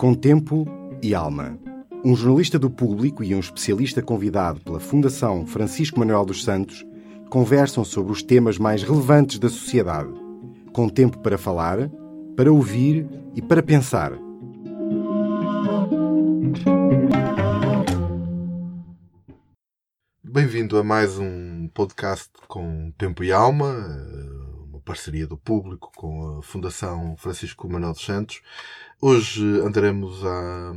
Com tempo e alma. Um jornalista do público e um especialista convidado pela Fundação Francisco Manuel dos Santos conversam sobre os temas mais relevantes da sociedade. Com tempo para falar, para ouvir e para pensar. Bem-vindo a mais um podcast com Tempo e Alma, uma parceria do público com a Fundação Francisco Manuel dos Santos. Hoje andaremos à,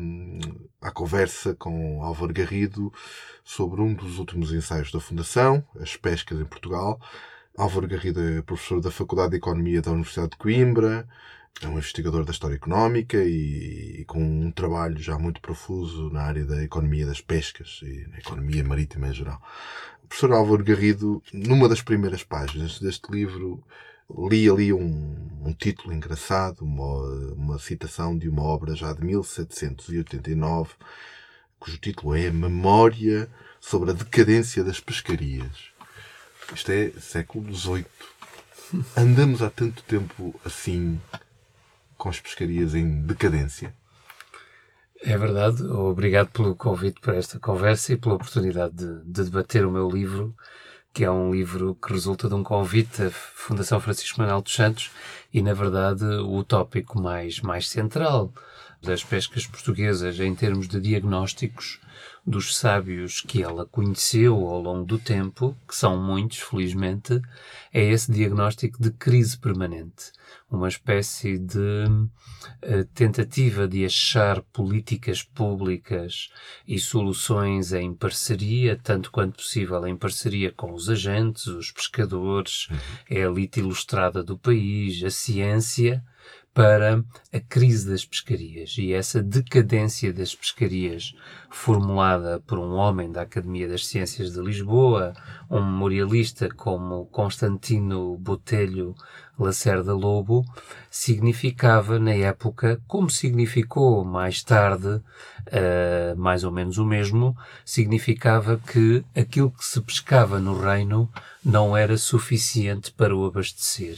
à conversa com Álvaro Garrido sobre um dos últimos ensaios da Fundação, as pescas em Portugal. Álvaro Garrido é professor da Faculdade de Economia da Universidade de Coimbra, é um investigador da história económica e, e, com um trabalho já muito profuso na área da economia das pescas e na economia marítima em geral. O professor Álvaro Garrido, numa das primeiras páginas deste livro, li ali um, um título engraçado, uma, uma citação de uma obra já de 1789, cujo título é Memória sobre a decadência das pescarias. Isto é século XVIII. Andamos há tanto tempo assim com as pescarias em decadência? É verdade. Obrigado pelo convite para esta conversa e pela oportunidade de, de, debater o meu livro, que é um livro que resulta de um convite da Fundação Francisco Manuel dos Santos e, na verdade, o tópico mais, mais central das pescas portuguesas em termos de diagnósticos dos sábios que ela conheceu ao longo do tempo, que são muitos, felizmente, é esse diagnóstico de crise permanente uma espécie de uh, tentativa de achar políticas públicas e soluções em parceria, tanto quanto possível em parceria com os agentes, os pescadores, uhum. é a elite ilustrada do país, a ciência, para a crise das pescarias. E essa decadência das pescarias formulada por um homem da Academia das Ciências de Lisboa, um memorialista como Constantino Botelho Lacerda Lobo, significava na época, como significou mais tarde, uh, mais ou menos o mesmo, significava que aquilo que se pescava no reino não era suficiente para o abastecer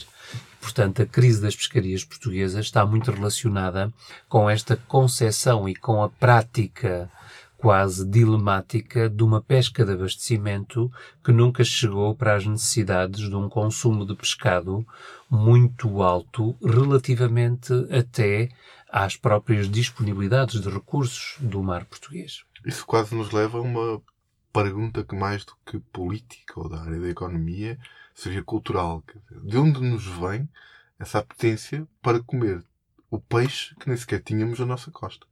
Portanto, a crise das pescarias portuguesas está muito relacionada com esta concepção e com a prática quase dilemática de uma pesca de abastecimento que nunca chegou para as necessidades de um consumo de pescado muito alto relativamente até às próprias disponibilidades de recursos do mar português. Isso quase nos leva a uma pergunta que mais do que política ou da área da economia seria cultural. De onde nos vem essa apetência para comer o peixe que nem sequer tínhamos na nossa costa?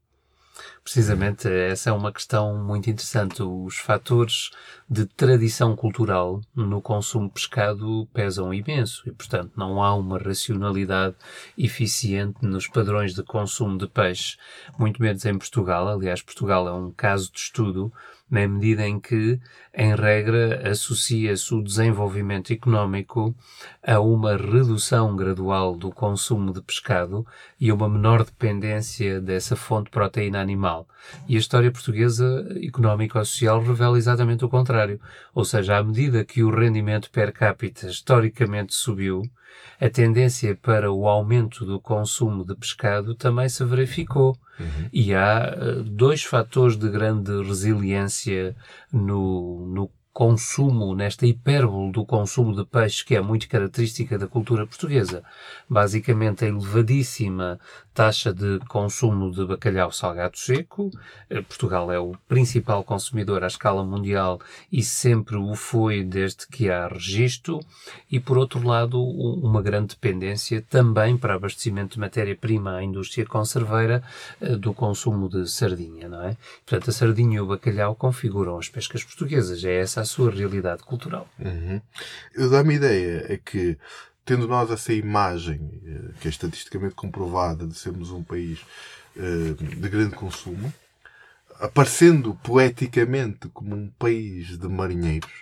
Precisamente, essa é uma questão muito interessante. Os fatores de tradição cultural no consumo de pescado pesam imenso e, portanto, não há uma racionalidade eficiente nos padrões de consumo de peixe, muito menos em Portugal. Aliás, Portugal é um caso de estudo na medida em que, em regra, associa-se o desenvolvimento económico a uma redução gradual do consumo de pescado e a uma menor dependência dessa fonte de proteína animal. E a história portuguesa económico-social revela exatamente o contrário. Ou seja, à medida que o rendimento per capita historicamente subiu, a tendência para o aumento do consumo de pescado também se verificou. Uhum. E há uh, dois fatores de grande resiliência no, no consumo, nesta hipérbole do consumo de peixe que é muito característica da cultura portuguesa. Basicamente, a elevadíssima taxa de consumo de bacalhau salgado seco. Eh, Portugal é o principal consumidor à escala mundial e sempre o foi desde que há registro. E, por outro lado, uma grande dependência também para abastecimento de matéria-prima à indústria conserveira eh, do consumo de sardinha, não é? Portanto, a sardinha e o bacalhau configuram as pescas portuguesas. É essa sua realidade cultural. Uhum. Dá-me ideia é que tendo nós essa imagem, eh, que é estatisticamente comprovada, de sermos um país eh, de grande consumo, aparecendo poeticamente como um país de marinheiros,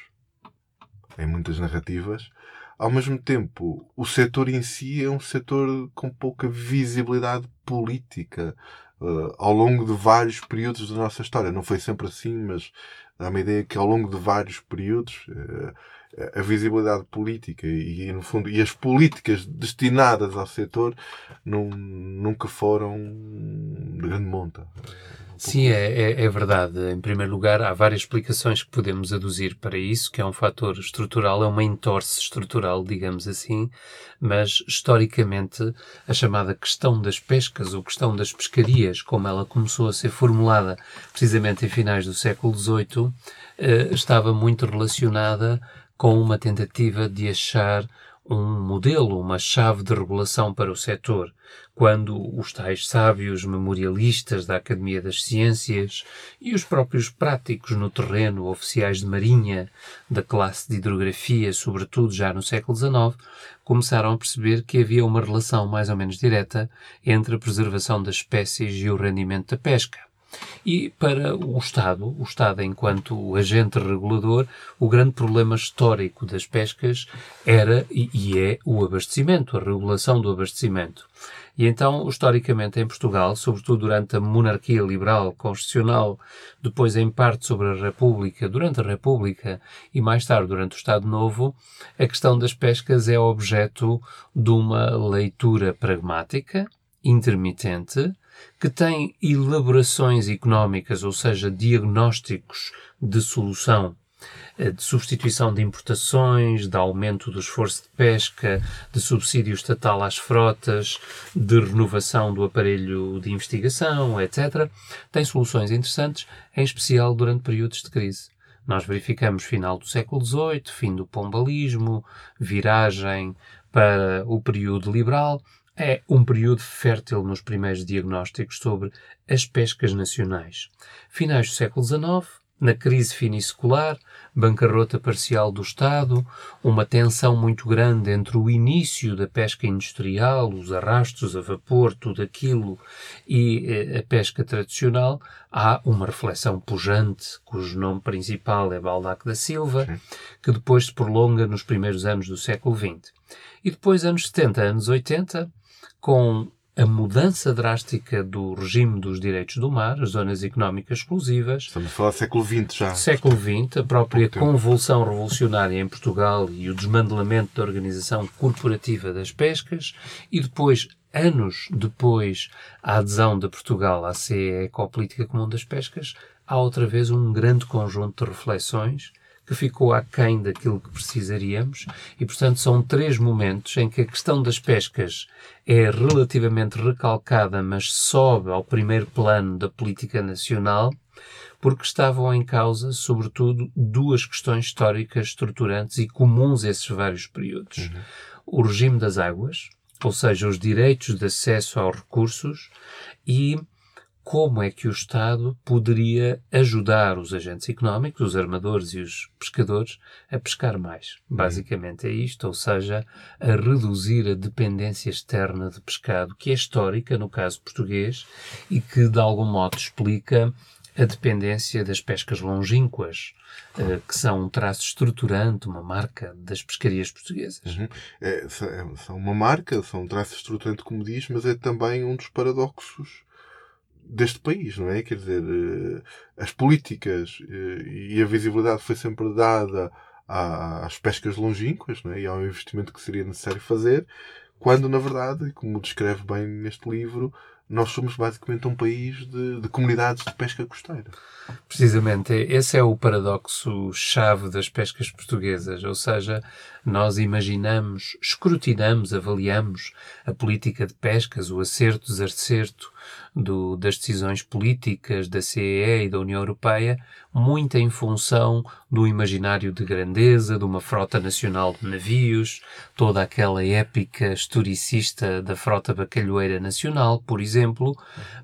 em muitas narrativas, ao mesmo tempo, o setor em si é um setor com pouca visibilidade política uh, ao longo de vários períodos da nossa história. Não foi sempre assim, mas dá uma ideia que ao longo de vários períodos uh, a visibilidade política e, no fundo, e as políticas destinadas ao setor nunca foram de grande monta. Sim, é, é, é, verdade. Em primeiro lugar, há várias explicações que podemos aduzir para isso, que é um fator estrutural, é uma entorse estrutural, digamos assim, mas historicamente a chamada questão das pescas ou questão das pescarias, como ela começou a ser formulada precisamente em finais do século XVIII, eh, estava muito relacionada com uma tentativa de achar um modelo, uma chave de regulação para o setor, quando os tais sábios memorialistas da Academia das Ciências e os próprios práticos no terreno, oficiais de marinha da classe de hidrografia, sobretudo já no século XIX, começaram a perceber que havia uma relação mais ou menos direta entre a preservação das espécies e o rendimento da pesca. E para o Estado, o Estado enquanto agente regulador, o grande problema histórico das pescas era e é o abastecimento, a regulação do abastecimento. E então, historicamente, em Portugal, sobretudo durante a monarquia liberal constitucional, depois em parte sobre a República, durante a República e mais tarde durante o Estado Novo, a questão das pescas é objeto de uma leitura pragmática, intermitente, que tem elaborações económicas, ou seja, diagnósticos de solução, eh, de substituição de importações, de aumento do esforço de pesca, de subsídio estatal às frotas, de renovação do aparelho de investigação, etc., tem soluções interessantes, em especial durante períodos de crise. Nós verificamos final do século XVIII, fim do pombalismo, viragem para o período liberal, é um período fértil nos primeiros diagnósticos sobre as pescas nacionais. Finais do século XIX, na crise finissecular, bancarrota parcial do Estado, uma tensão muito grande entre o início da pesca industrial, os arrastos a vapor, tudo aquilo, e eh, a pesca tradicional, há uma reflexão pujante, cujo nome principal é Baldac da Silva, Sim. que depois se prolonga nos primeiros anos do século XX. E depois, anos 70, anos 80, com a mudança drástica do regime dos direitos do mar, as zonas económicas exclusivas. Estamos a falar do século XX já. Século XX, a própria convulsão revolucionária em Portugal e o desmantelamento da organização corporativa das pescas e depois, anos depois, a adesão de Portugal à CE Ecopolítica Comum das Pescas, há outra vez um grande conjunto de reflexões que ficou aquém daquilo que precisaríamos e, portanto, são três momentos em que a questão das pescas é relativamente recalcada, mas sobe ao primeiro plano da política nacional, porque estavam em causa, sobretudo, duas questões históricas estruturantes e comuns a esses vários períodos. Uhum. O regime das águas, ou seja, os direitos de acesso aos recursos, e como é que o Estado poderia ajudar os agentes económicos, os armadores e os pescadores, a pescar mais. Basicamente é isto, ou seja, a reduzir a dependência externa de pescado, que é histórica no caso português e que de algum modo explica a dependência das pescas longínquas, uh, que são um traço estruturante, uma marca das pescarias portuguesas. Uhum. É, são uma marca, são um traço estruturante, como diz, mas é também um dos paradoxos deste país, não é? Quer dizer, eh, as políticas eh, e a visibilidade foi sempre dada às pescas longínquas não é? e ao investimento que seria necessário fazer, quando, na verdade, como descreve bem neste livro, nós somos basicamente um país de, de, comunidades de pesca costeira. Precisamente, esse é o paradoxo-chave das pescas portuguesas, ou seja, nós imaginamos, escrutinamos, avaliamos a política de pescas, o acerto, desacerto do, das decisões políticas da CEE e da União Europeia, muito em função do imaginário de grandeza, de uma frota nacional de navios, toda aquela épica historicista da frota bacalhoeira nacional, por exemplo,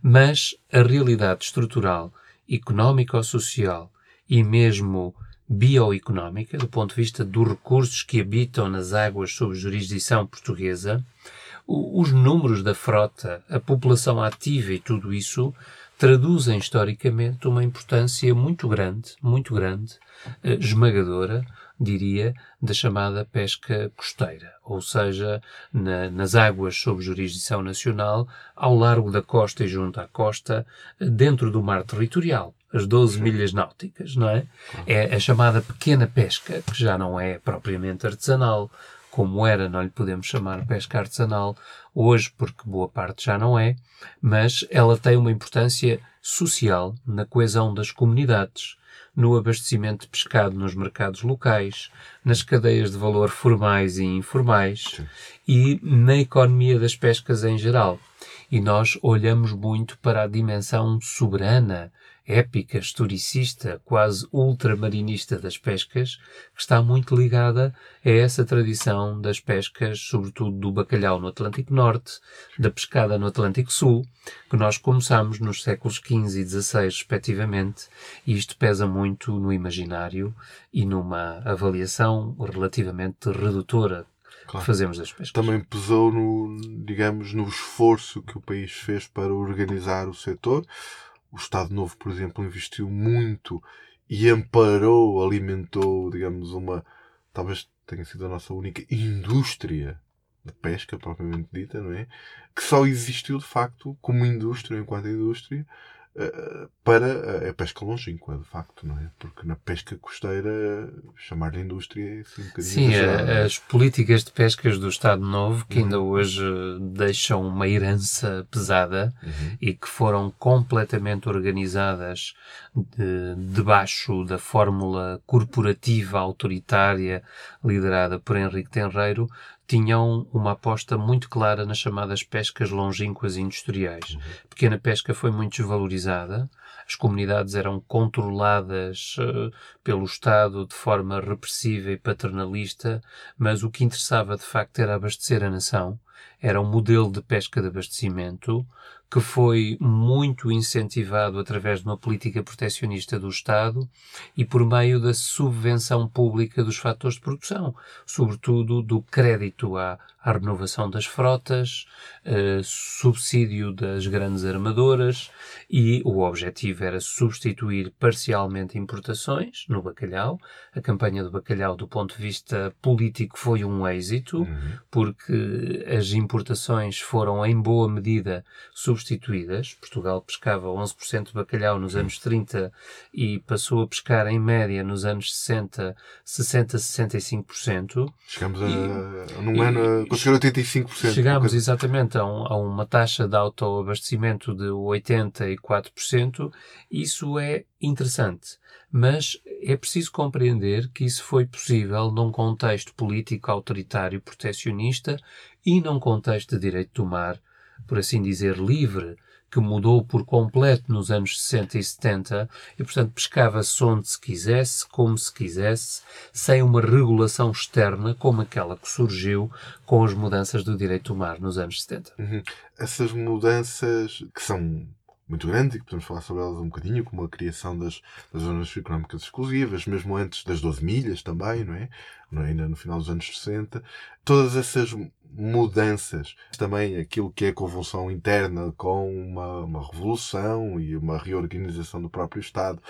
mas a realidade estrutural, económico-social e mesmo bioeconómica, do ponto de vista dos recursos que habitam nas águas sob jurisdição portuguesa, os números da frota, a população ativa e tudo isso traduzem historicamente uma importância muito grande, muito grande, eh, esmagadora, diria, da chamada pesca costeira, ou seja, na, nas águas sob jurisdição nacional, ao largo da costa e junto à costa, dentro do mar territorial as 12 milhas náuticas, não é? É a chamada pequena pesca, que já não é propriamente artesanal, como era, não lhe podemos chamar pesca artesanal hoje, porque boa parte já não é, mas ela tem uma importância social na coesão das comunidades, no abastecimento de pescado nos mercados locais, nas cadeias de valor formais e informais Sim. e na economia das pescas em geral. E nós olhamos muito para a dimensão soberana, épica, historicista, quase ultramarinista das pescas, que está muito ligada a essa tradição das pescas, sobretudo do bacalhau no Atlântico Norte, da pescada no Atlântico Sul, que nós começamos nos séculos XV e XVI, respectivamente, e isto pesa muito no imaginário e numa avaliação relativamente redutora Claro. que fazemos das pescas. Também pesou no, digamos, no esforço que o país fez para organizar o setor o Estado Novo, por exemplo, investiu muito e amparou, alimentou, digamos, uma. Talvez tenha sido a nossa única indústria de pesca, propriamente dita, não é? Que só existiu, de facto, como indústria, enquanto indústria, para a pesca longínqua, de facto, não é? Porque na pesca costeira, chamar-lhe indústria é assim um bocadinho Sim, as políticas de pescas do Estado Novo, que uhum. ainda hoje deixam uma herança pesada uhum. e que foram completamente organizadas de, debaixo da fórmula corporativa autoritária liderada por Henrique Tenreiro, tinham uma aposta muito clara nas chamadas pescas longínquas industriais. Uhum. A pequena pesca foi muito desvalorizada, as comunidades eram controladas uh, pelo Estado de forma repressiva e paternalista, mas o que interessava de facto era abastecer a nação. Era um modelo de pesca de abastecimento que foi muito incentivado através de uma política proteccionista do Estado e por meio da subvenção pública dos fatores de produção, sobretudo do crédito à, à renovação das frotas, uh, subsídio das grandes armadoras e o objetivo era substituir parcialmente importações no bacalhau. A campanha do bacalhau, do ponto de vista político, foi um êxito, uhum. porque as importações foram em boa medida substituídas. Portugal pescava 11% de bacalhau nos anos 30 e passou a pescar em média nos anos 60, 60, 65%. Chegamos a, e, num ano, a conseguir 85%. Chegámos exatamente a, um, a uma taxa de autoabastecimento de 84%. Isso é interessante. Mas é preciso compreender que isso foi possível num contexto político autoritário protecionista e num contexto de direito do mar por assim dizer, livre, que mudou por completo nos anos 60 e 70 e, portanto, pescava-se onde se quisesse, como se quisesse, sem uma regulação externa como aquela que surgiu com as mudanças do direito do mar nos anos 70. Uhum. Essas mudanças que são muito grandes e que podemos falar sobre elas um bocadinho, como a criação das, das zonas económicas exclusivas, mesmo antes das 12 milhas também, é? Não é? Ainda no final dos anos 60. Todas essas mudanças, também aquilo que é a convulsão interna com uma, uma revolução e uma reorganização do próprio Estado,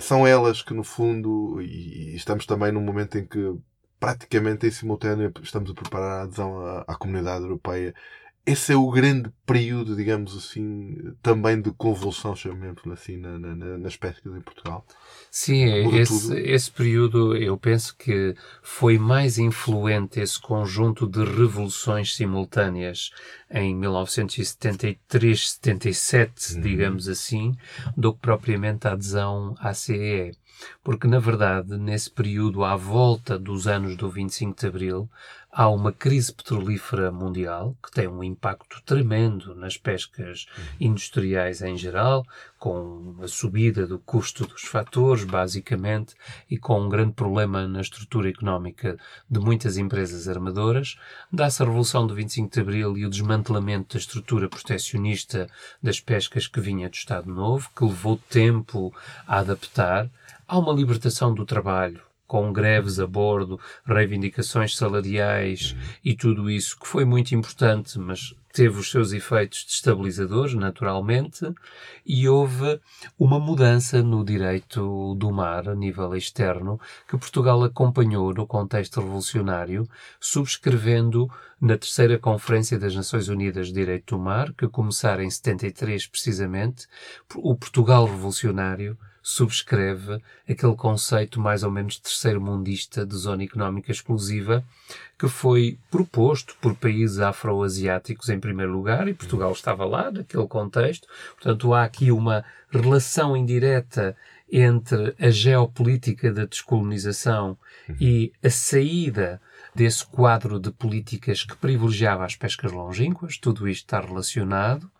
são elas que, no fundo, e, e estamos também num momento em que praticamente em simultâneo estamos a preparar a adesão à, à comunidade europeia esse é o grande período, digamos assim, também de convulsão, chamemos assim, na, na, nas pescas em Portugal. Sim, esse, esse período eu penso que foi mais influente esse conjunto de revoluções simultâneas em 1973, 77, uhum. digamos assim, do que propriamente a adesão à CEE. Porque, na verdade, nesse período, à volta dos anos do 25 de Abril, há uma crise petrolífera mundial que tem um impacto tremendo nas pescas industriais em geral, com a subida do custo dos fatores, basicamente, e com um grande problema na estrutura económica de muitas empresas armadoras. Dá-se a Revolução do 25 de Abril e o desmantelamento da estrutura proteccionista das pescas que vinha do Estado Novo, que levou tempo a adaptar. Há uma libertação do trabalho com greves a bordo, reivindicações salariais e tudo isso, que foi muito importante, mas teve os seus efeitos destabilizadores, naturalmente, e houve uma mudança no direito do mar a nível externo que Portugal acompanhou no contexto revolucionário, subscrevendo na terceira Conferência das Nações Unidas de Direito do Mar, que começara em 73 precisamente, o Portugal revolucionário subscreve aquele conceito mais ou menos terceiro-mundista de zona económica exclusiva que foi proposto por países afro-asiáticos em primeiro lugar e Portugal estava lá naquele contexto. Portanto, há aqui uma relação indireta entre a geopolítica da descolonização uhum. e a saída desse quadro de políticas que privilegiava as pescas longínquas, tudo isto está relacionado,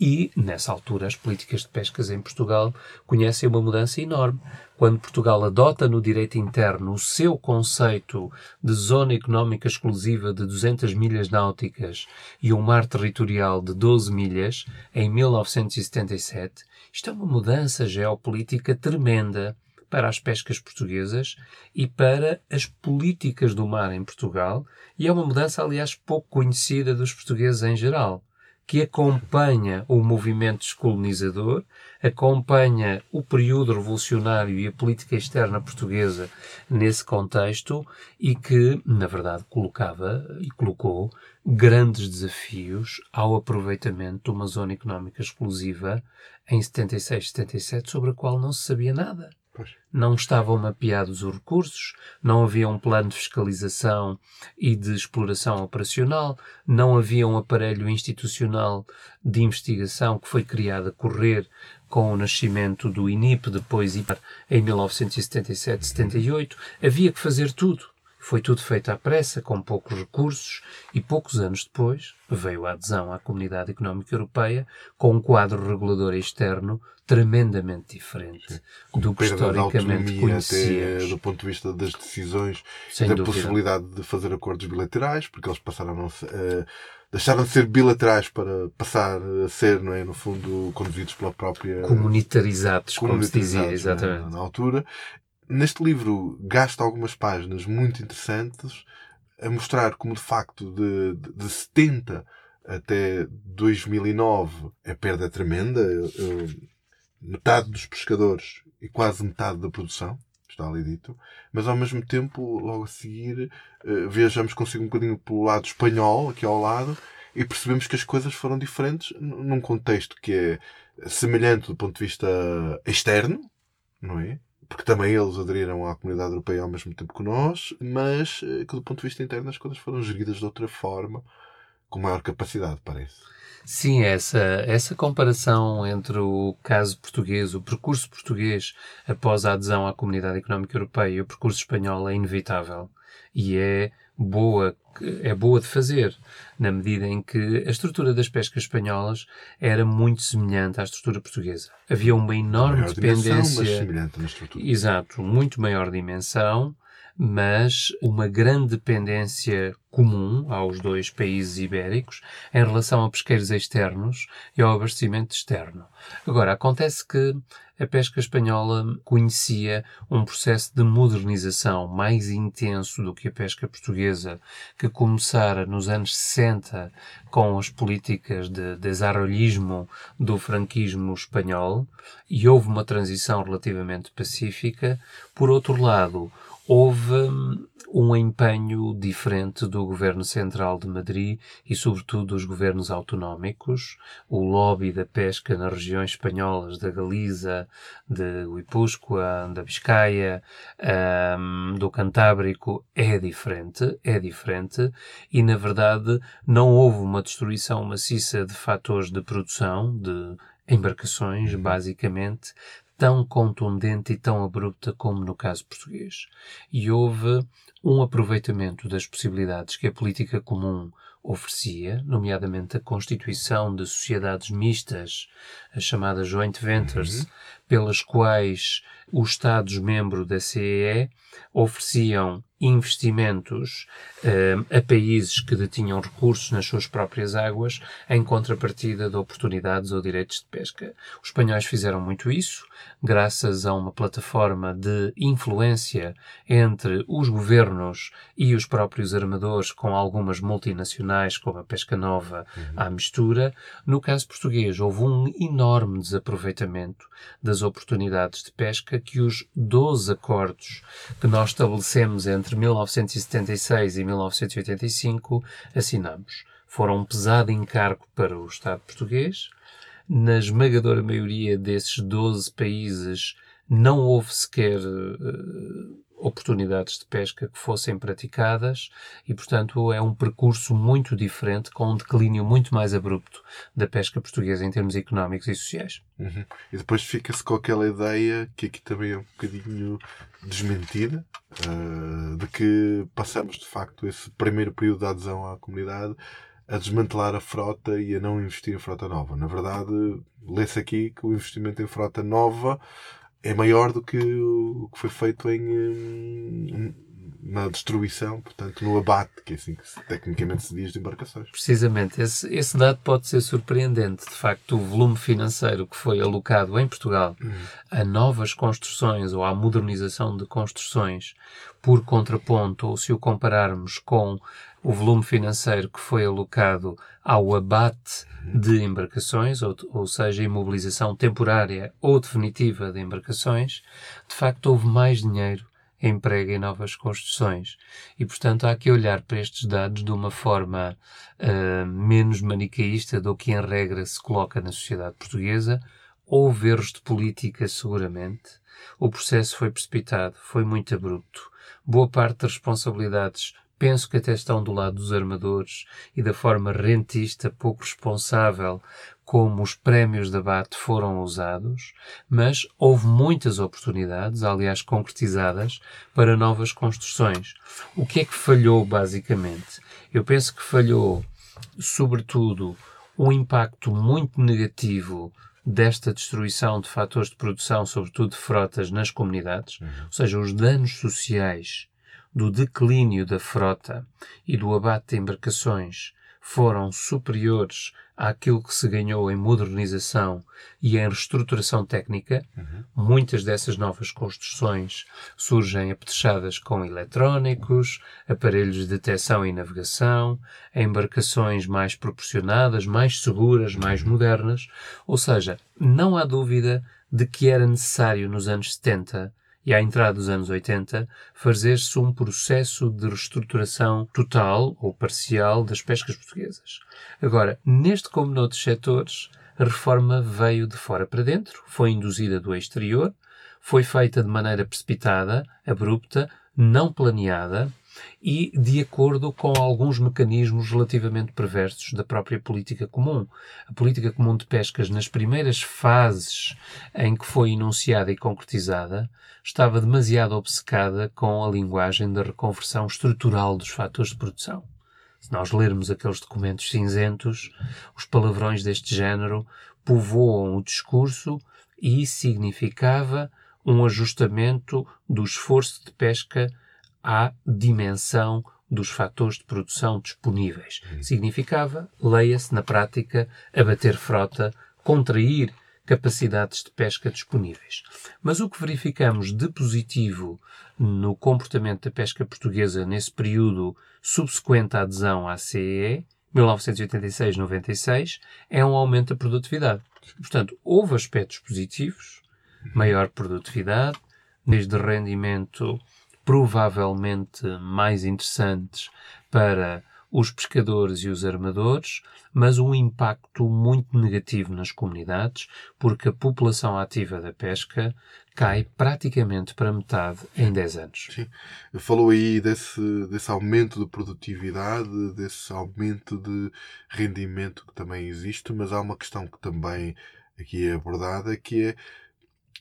e, nessa altura, as políticas de pescas em Portugal conhecem uma mudança enorme. Quando Portugal adota no direito interno o seu conceito de zona económica exclusiva de 200 milhas náuticas e um mar territorial de 12 milhas, em 1977, isto é uma mudança geopolítica tremenda para as pescas portuguesas e para as políticas do mar em Portugal, e é uma mudança, aliás, pouco conhecida dos portugueses em geral que acompanha o movimento descolonizador, acompanha o período revolucionário e a política externa portuguesa nesse contexto e que, na verdade, colocava e colocou grandes desafios ao aproveitamento de uma zona económica exclusiva em 76, 77, sobre a qual não se sabia nada. Não estavam mapeados os recursos, não havia um plano de fiscalização e de exploração operacional, não havia um aparelho institucional de investigação que foi criado a correr com o nascimento do INIP, depois IPAR, em 1977-78. Havia que fazer tudo. Foi tudo feito à pressa, com poucos recursos, e poucos anos depois veio a adesão à Comunidade Económica Europeia com um quadro regulador externo tremendamente diferente do que historicamente conhecíamos. Até do ponto de vista das decisões Sem da dúvida. possibilidade de fazer acordos bilaterais, porque eles passaram a uh, deixaram de ser bilaterais para passar a ser, não é, no fundo, conduzidos pela própria... Comunitarizados, como se dizia, é? exatamente. na altura. Neste livro gasta algumas páginas muito interessantes a mostrar como de facto de, de, de 70 até 2009 a perda é tremenda. Metade dos pescadores e quase metade da produção, está ali dito, mas ao mesmo tempo, logo a seguir, uh, viajamos consigo um bocadinho pelo lado espanhol, aqui ao lado, e percebemos que as coisas foram diferentes num contexto que é semelhante do ponto de vista externo, não é? Porque também eles aderiram à comunidade europeia ao mesmo tempo que nós, mas eh, que do ponto de vista interno as coisas foram geridas de outra forma, com maior capacidade, parece. Sim, essa, essa comparação entre o caso português, o percurso português após a adesão à Comunidade Económica Europeia e o percurso espanhol é inevitável e é boa, é boa de fazer, na medida em que a estrutura das pescas espanholas era muito semelhante à estrutura portuguesa. Havia uma enorme dependência. Dimensão, mas semelhante na estrutura. Exato, muito maior dimensão, mas uma grande dependência comum aos dois países ibéricos em relação a pesqueiros externos e ao abastecimento externo. Agora, acontece que a pesca espanhola conhecia um processo de modernização mais intenso do que a pesca portuguesa, que começara nos anos 60 com as políticas de desarrollismo do franquismo espanhol e houve uma transição relativamente pacífica. Por outro lado, houve hum, um empenho diferente do governo central de Madrid e, sobretudo, dos governos autonómicos. O lobby da pesca nas regiões espanholas da Galiza, de Guipúzcoa, da Biscaia, um, do Cantábrico é diferente, é diferente. E, na verdade, não houve uma destruição maciça de fatores de produção, de embarcações, basicamente, tão contundente e tão abrupta como no caso português. E houve um aproveitamento das possibilidades que a política comum oferecia, nomeadamente a constituição de sociedades mistas, as chamadas joint ventures, uhum. pelas quais os Estados-membros da CEE ofereciam investimentos uh, a países que detinham recursos nas suas próprias águas em contrapartida de oportunidades ou direitos de pesca. Os espanhóis fizeram muito isso, graças a uma plataforma de influência entre os governos e os próprios armadores, com algumas multinacionais, como a Pesca Nova, uhum. à mistura. No caso português, houve um enorme desaproveitamento das oportunidades de pesca que os 12 acordos que nós estabelecemos entre 1976 e 1985 assinamos. Foram um pesado encargo para o Estado português. Na esmagadora maioria desses 12 países não houve sequer uh, oportunidades de pesca que fossem praticadas e, portanto, é um percurso muito diferente, com um declínio muito mais abrupto da pesca portuguesa em termos económicos e sociais. Uhum. E depois fica-se com aquela ideia, que aqui também é um bocadinho desmentida, uh, de que passamos, de facto, esse primeiro período de adesão à comunidade a desmantelar a frota e a não investir em frota nova. Na verdade, lê-se aqui que o investimento em frota nova é maior do que o que foi feito em, hum, na destruição, portanto, no abate, que é assim que tecnicamente se diz de embarcações. Precisamente, esse, esse dado pode ser surpreendente. De facto, o volume financeiro que foi alocado em Portugal uhum. a novas construções ou à modernização de construções, por contraponto, ou se o compararmos com o volume financeiro que foi alocado ao abate de embarcações, ou, ou seja, imobilização temporária ou definitiva de embarcações, de facto houve mais dinheiro emprego em novas construções. E, portanto, há que olhar para estes dados de uma forma uh, menos manicaísta do que, em regra, se coloca na sociedade portuguesa. Houve erros de política, seguramente. O processo foi precipitado, foi muito abrupto. Boa parte das responsabilidades penso que até estão do lado dos armadores e da forma rentista pouco responsável como os prémios de abate foram usados, mas houve muitas oportunidades, aliás concretizadas, para novas construções. O que é que falhou basicamente? Eu penso que falhou, sobretudo, um impacto muito negativo desta destruição de fatores de produção, sobretudo de frotas, nas comunidades, uhum. ou seja, os danos sociais do declínio da frota e do abate de embarcações foram superiores àquilo que se ganhou em modernização e em reestruturação técnica. Uhum. Muitas dessas novas construções surgem apetrechadas com eletrónicos, aparelhos de detecção e navegação, embarcações mais proporcionadas, mais seguras, mais modernas. Ou seja, não há dúvida de que era necessário nos anos 70 e à entrada dos anos 80, fazer-se um processo de reestruturação total ou parcial das pescas portuguesas. Agora, neste como noutros setores, a reforma veio de fora para dentro, foi induzida do exterior, foi feita de maneira precipitada, abrupta, não planeada, e de acordo com alguns mecanismos relativamente perversos da própria política comum. A política comum de pescas, nas primeiras fases em que foi enunciada e concretizada, estava demasiado obcecada com a linguagem da reconversão estrutural dos fatores de produção. Se nós lermos aqueles documentos cinzentos, os palavrões deste género povoam o discurso e significava um ajustamento do esforço de pesca à dimensão dos fatores de produção disponíveis. Uhum. Significava, leia-se na prática, abater frota, contrair capacidades de pesca disponíveis. Mas o que verificamos de positivo no comportamento da pesca portuguesa nesse período subsequente à adesão à CEE, 1986-96, é um aumento da produtividade. Portanto, houve aspectos positivos, maior produtividade, desde rendimento provavelmente mais interessantes para os pescadores e os armadores, mas um impacto muito negativo nas comunidades, porque a população ativa da pesca cai praticamente para metade em 10 anos. Sim. Falou aí desse, desse aumento de produtividade, desse aumento de rendimento que também existe, mas há uma questão que também aqui é abordada, que é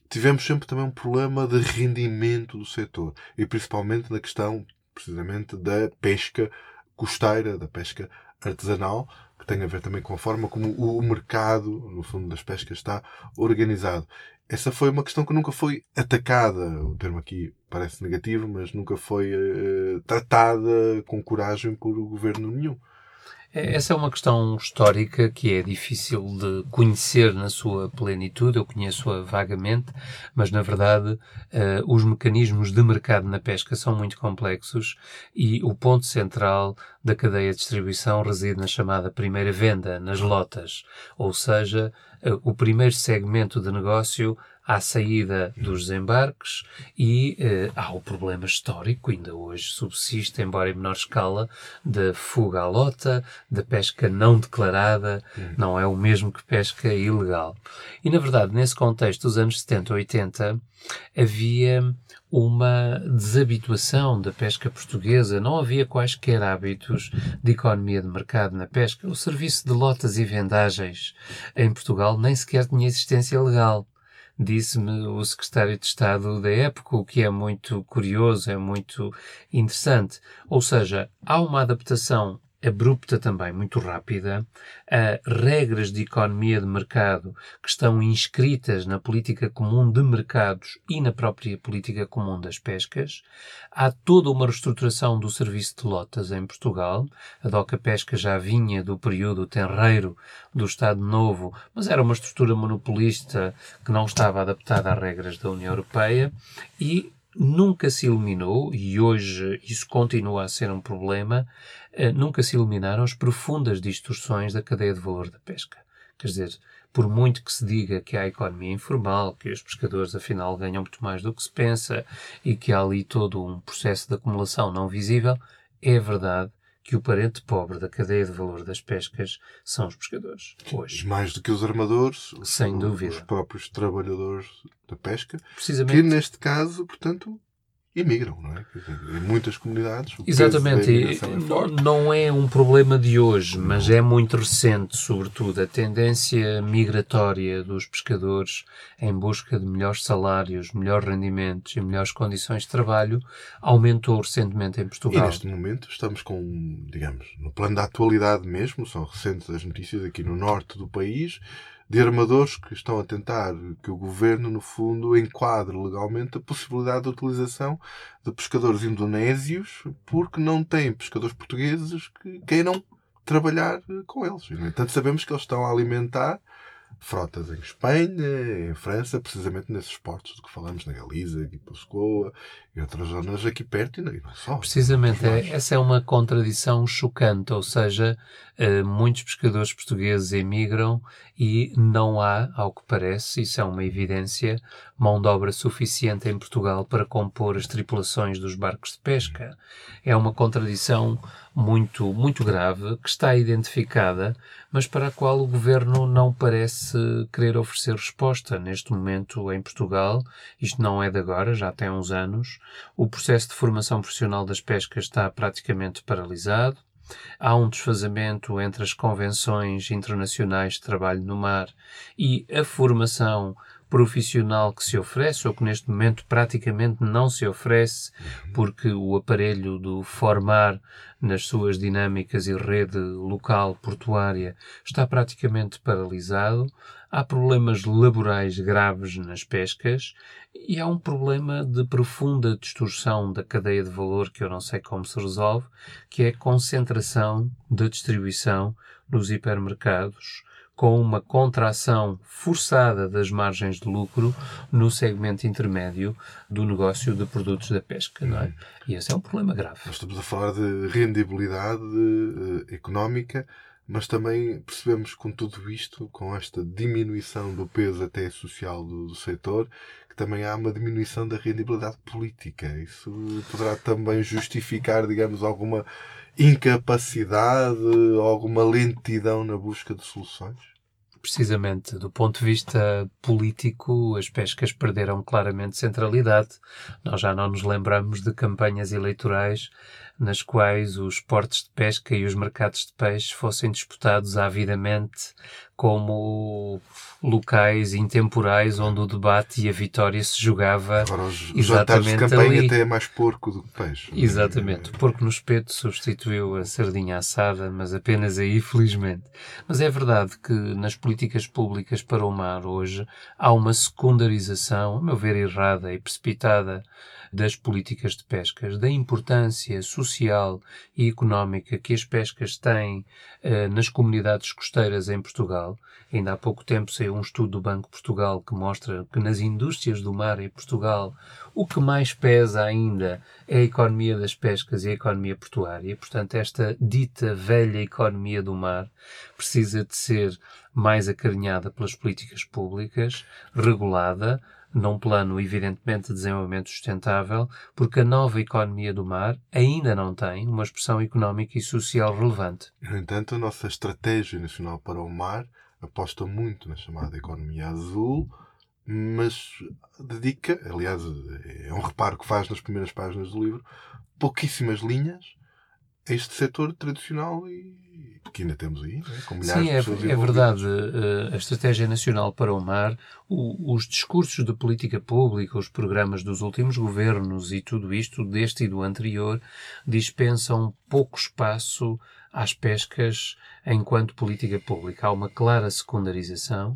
tivemos sempre também um problema de rendimento do setor e principalmente na questão precisamente da pesca costeira, da pesca artesanal, que tem a ver também com a forma como o mercado, no fundo, das pescas está organizado. Essa foi uma questão que nunca foi atacada, o termo aqui parece negativo, mas nunca foi uh, tratada com coragem por governo nenhum. É, essa é uma questão histórica que é difícil de conhecer na sua plenitude. Eu conheço-a vagamente, mas na verdade uh, os mecanismos de mercado na pesca são muito complexos e o ponto central da cadeia de distribuição reside na chamada primeira venda, nas lotas, ou seja, uh, o primeiro segmento de negócio à saída dos desembarques e eh, há o problema histórico, ainda hoje subsiste, embora em menor escala, da fuga à lota, da pesca não declarada, não é o mesmo que pesca ilegal. E, na verdade, nesse contexto dos anos 70, 80, havia uma desabituação da pesca portuguesa, não havia quaisquer hábitos de economia de mercado na pesca. O serviço de lotas e vendagens em Portugal nem sequer tinha existência legal. Disse-me o secretário de Estado da época, o que é muito curioso, é muito interessante. Ou seja, há uma adaptação abrupta também, muito rápida, a regras de economia de mercado que estão inscritas na política comum de mercados e na própria política comum das pescas. Há toda uma reestruturação do serviço de lotas em Portugal. A Doca Pesca já vinha do período tenreiro do Estado Novo, mas era uma estrutura monopolista que não estava adaptada às regras da União Europeia e nunca se eliminou, e hoje isso continua a ser um problema, eh, nunca se eliminaram as profundas distorções da cadeia de valor da pesca. Quer dizer, por muito que se diga que há economia informal, que os pescadores afinal ganham muito mais do que se pensa e que há ali todo um processo de acumulação não visível, é verdade que o parente pobre da cadeia de valor das pescas são os pescadores. Hoje. Mais do que os armadores, Sem os, dúvida. os próprios trabalhadores da pesca, Precisamente. que neste caso, portanto, imigram, não é? Dizer, em muitas comunidades. Exatamente, da e é não, é um problema de hoje, mas é muito recente, sobretudo. A tendência migratória dos pescadores em busca de melhores salários, melhores rendimentos e melhores condições de trabalho aumentou recentemente em E Portugal. neste momento estamos com, digamos, no plano da atualidade mesmo, são recentes as notícias aqui no norte do país, de armadores que estão a tentar que o governo, no fundo, enquadre legalmente a possibilidade de utilização de pescadores indonésios porque não têm pescadores portugueses que queiram trabalhar com eles. No entanto, sabemos que eles estão a alimentar frotas em Espanha, em França, precisamente nesses portos de que falamos, na Galiza, aqui Pascoa e outras zonas aqui perto e não só. Precisamente, é, essa é uma contradição chocante, ou seja, eh, muitos pescadores portugueses emigram e não há, ao que parece, isso é uma evidência, mão de obra suficiente em Portugal para compor as tripulações dos barcos de pesca. É uma contradição muito, muito grave que está identificada, mas para a qual o governo não parece querer oferecer resposta. Neste momento, em Portugal, isto não é de agora, já tem uns anos, o processo de formação profissional das pescas está praticamente paralisado. Há um desfazamento entre as convenções internacionais de trabalho no mar e a formação profissional que se oferece, ou que neste momento praticamente não se oferece, porque o aparelho do formar nas suas dinâmicas e rede local portuária está praticamente paralisado. Há problemas laborais graves nas pescas e há um problema de profunda distorção da cadeia de valor que eu não sei como se resolve, que é a concentração da distribuição nos hipermercados com uma contração forçada das margens de lucro no segmento intermédio do negócio de produtos da pesca, não é? E esse é um problema grave. Nós estamos a falar de rendibilidade eh, económica, mas também percebemos com tudo isto, com esta diminuição do peso até social do, do setor, que também há uma diminuição da rendibilidade política. Isso poderá também justificar, digamos, alguma incapacidade, alguma lentidão na busca de soluções? Precisamente, do ponto de vista político, as pescas perderam claramente centralidade. Nós já não nos lembramos de campanhas eleitorais nas quais os portos de pesca e os mercados de peixe fossem disputados avidamente como locais intemporais onde o debate e a vitória se jogava Agora, os jantares de exatamente campanha ali. até é mais porco do que peixe. Exatamente. O porco no espeto substituiu a sardinha assada, mas apenas aí, felizmente. Mas é verdade que nas políticas públicas para o mar hoje há uma secundarização, a meu ver errada e precipitada, das políticas de pescas, da importância social e económica que as pescas têm eh, nas comunidades costeiras em Portugal. Ainda há pouco tempo saiu um estudo do Banco Portugal que mostra que nas indústrias do mar em Portugal o que mais pesa ainda é a economia das pescas e a economia portuária. Portanto, esta dita velha economia do mar precisa de ser mais acarinhada pelas políticas públicas, regulada, num plano evidentemente de desenvolvimento sustentável, porque a nova economia do mar ainda não tem uma expressão económica e social relevante. No entanto, a nossa estratégia nacional para o mar aposta muito na chamada economia azul, mas dedica, aliás, é um reparo que faz nas primeiras páginas do livro, pouquíssimas linhas este setor tradicional e que ainda temos aí, né? com milhares Sim, de é, pessoas é verdade. Eh, a Estratégia Nacional para o Mar, o, os discursos de política pública, os programas dos últimos governos e tudo isto, deste e do anterior, dispensam pouco espaço às pescas enquanto política pública. Há uma clara secundarização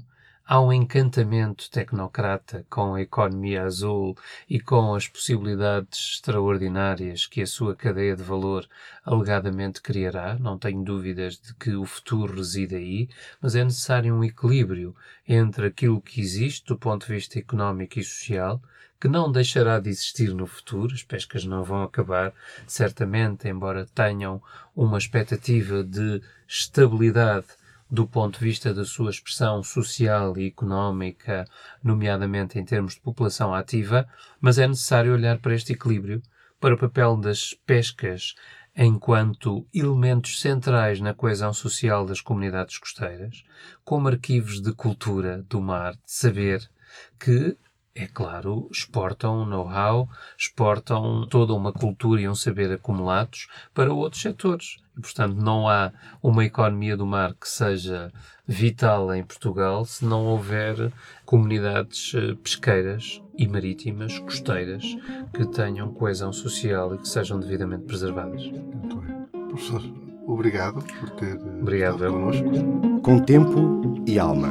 há um encantamento tecnocrata com a economia azul e com as possibilidades extraordinárias que a sua cadeia de valor alegadamente criará. Não tenho dúvidas de que o futuro reside aí, mas é necessário um equilíbrio entre aquilo que existe do ponto de vista económico e social que não deixará de existir no futuro, as pescas não vão acabar, certamente, embora tenham uma expectativa de estabilidade do ponto de vista da sua expressão social e económica, nomeadamente em termos de população ativa, mas é necessário olhar para este equilíbrio, para o papel das pescas enquanto elementos centrais na coesão social das comunidades costeiras, como arquivos de cultura do mar, de saber que é claro, exportam know-how, exportam toda uma cultura e um saber acumulados para outros setores. E, portanto, não há uma economia do mar que seja vital em Portugal se não houver comunidades eh, pesqueiras e marítimas, costeiras, que tenham coesão social e que sejam devidamente preservadas. Muito bem. Professor, obrigado por ter obrigado, estado connosco. Com tempo e alma.